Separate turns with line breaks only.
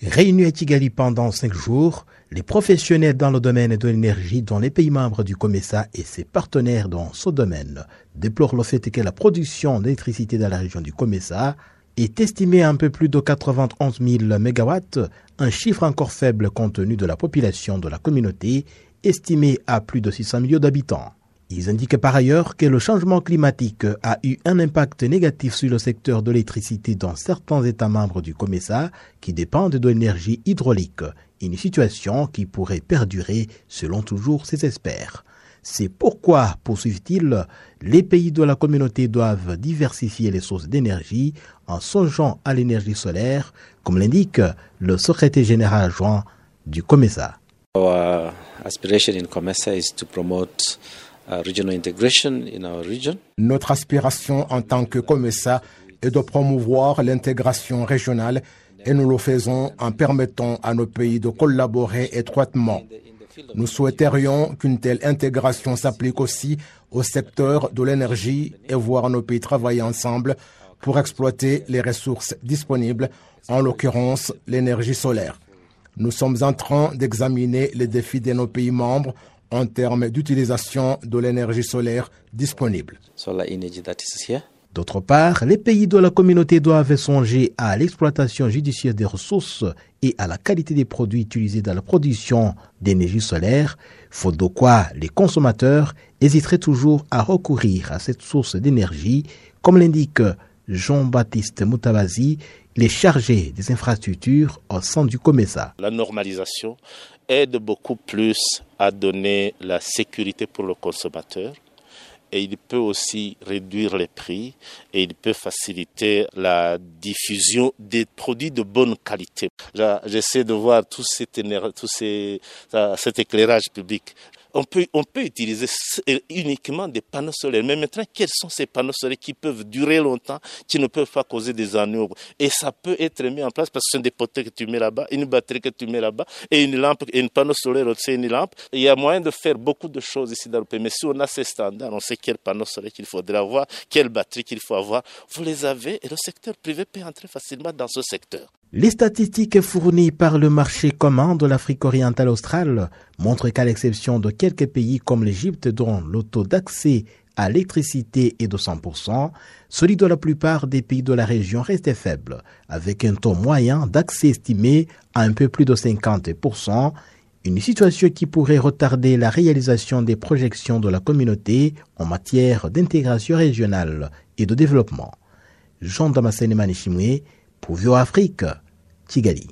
Réunis à Kigali pendant cinq jours, les professionnels dans le domaine de l'énergie dont les pays membres du COMESA et ses partenaires dans ce domaine déplorent le fait que la production d'électricité dans la région du COMESA est estimée à un peu plus de 91 000 MW, un chiffre encore faible compte tenu de la population de la communauté estimée à plus de 600 millions d'habitants. Ils indiquent par ailleurs que le changement climatique a eu un impact négatif sur le secteur de l'électricité dans certains États membres du COMESA qui dépendent de l'énergie hydraulique, une situation qui pourrait perdurer selon toujours ces experts. C'est pourquoi, poursuivent-ils, les pays de la communauté doivent diversifier les sources d'énergie en songeant à l'énergie solaire, comme l'indique le secrétaire général adjoint du COMESA.
Notre aspiration en tant que COMESA est de promouvoir l'intégration régionale et nous le faisons en permettant à nos pays de collaborer étroitement. Nous souhaiterions qu'une telle intégration s'applique aussi au secteur de l'énergie et voir nos pays travailler ensemble pour exploiter les ressources disponibles, en l'occurrence l'énergie solaire. Nous sommes en train d'examiner les défis de nos pays membres en termes d'utilisation de l'énergie solaire disponible.
D'autre part, les pays de la communauté doivent songer à l'exploitation judiciaire des ressources et à la qualité des produits utilisés dans la production d'énergie solaire, faute de quoi les consommateurs hésiteraient toujours à recourir à cette source d'énergie, comme l'indique Jean-Baptiste Moutavazi, il est chargé des infrastructures au sein du COMESA.
La normalisation aide beaucoup plus à donner la sécurité pour le consommateur et il peut aussi réduire les prix et il peut faciliter la diffusion des produits de bonne qualité. J'essaie de voir tout, cet, éclairage public on peut, utiliser uniquement des panneaux solaires. Mais maintenant, quels sont ces panneaux solaires qui peuvent durer longtemps, qui ne peuvent pas causer des ennuis Et ça peut être mis en place parce que ce sont des poteaux que tu mets là-bas, une batterie que tu mets là-bas, et une lampe, et une panneau solaire aussi, une lampe. il y a moyen de faire beaucoup de choses ici dans le pays. Mais si on a ces standards, on sait quel panneau solaire qu'il faudrait avoir, quelle batterie qu'il faut avoir. Vous les avez et le secteur privé peut entrer facilement dans ce secteur.
Les statistiques fournies par le marché commun de l'Afrique orientale australe montrent qu'à l'exception de quelques pays comme l'Égypte dont le taux d'accès à l'électricité est de 100%, celui de la plupart des pays de la région restait faible, avec un taux moyen d'accès estimé à un peu plus de 50%, une situation qui pourrait retarder la réalisation des projections de la communauté en matière d'intégration régionale et de développement. Jean Damascene Manichimwe, pour Vio Afrique, Kigali.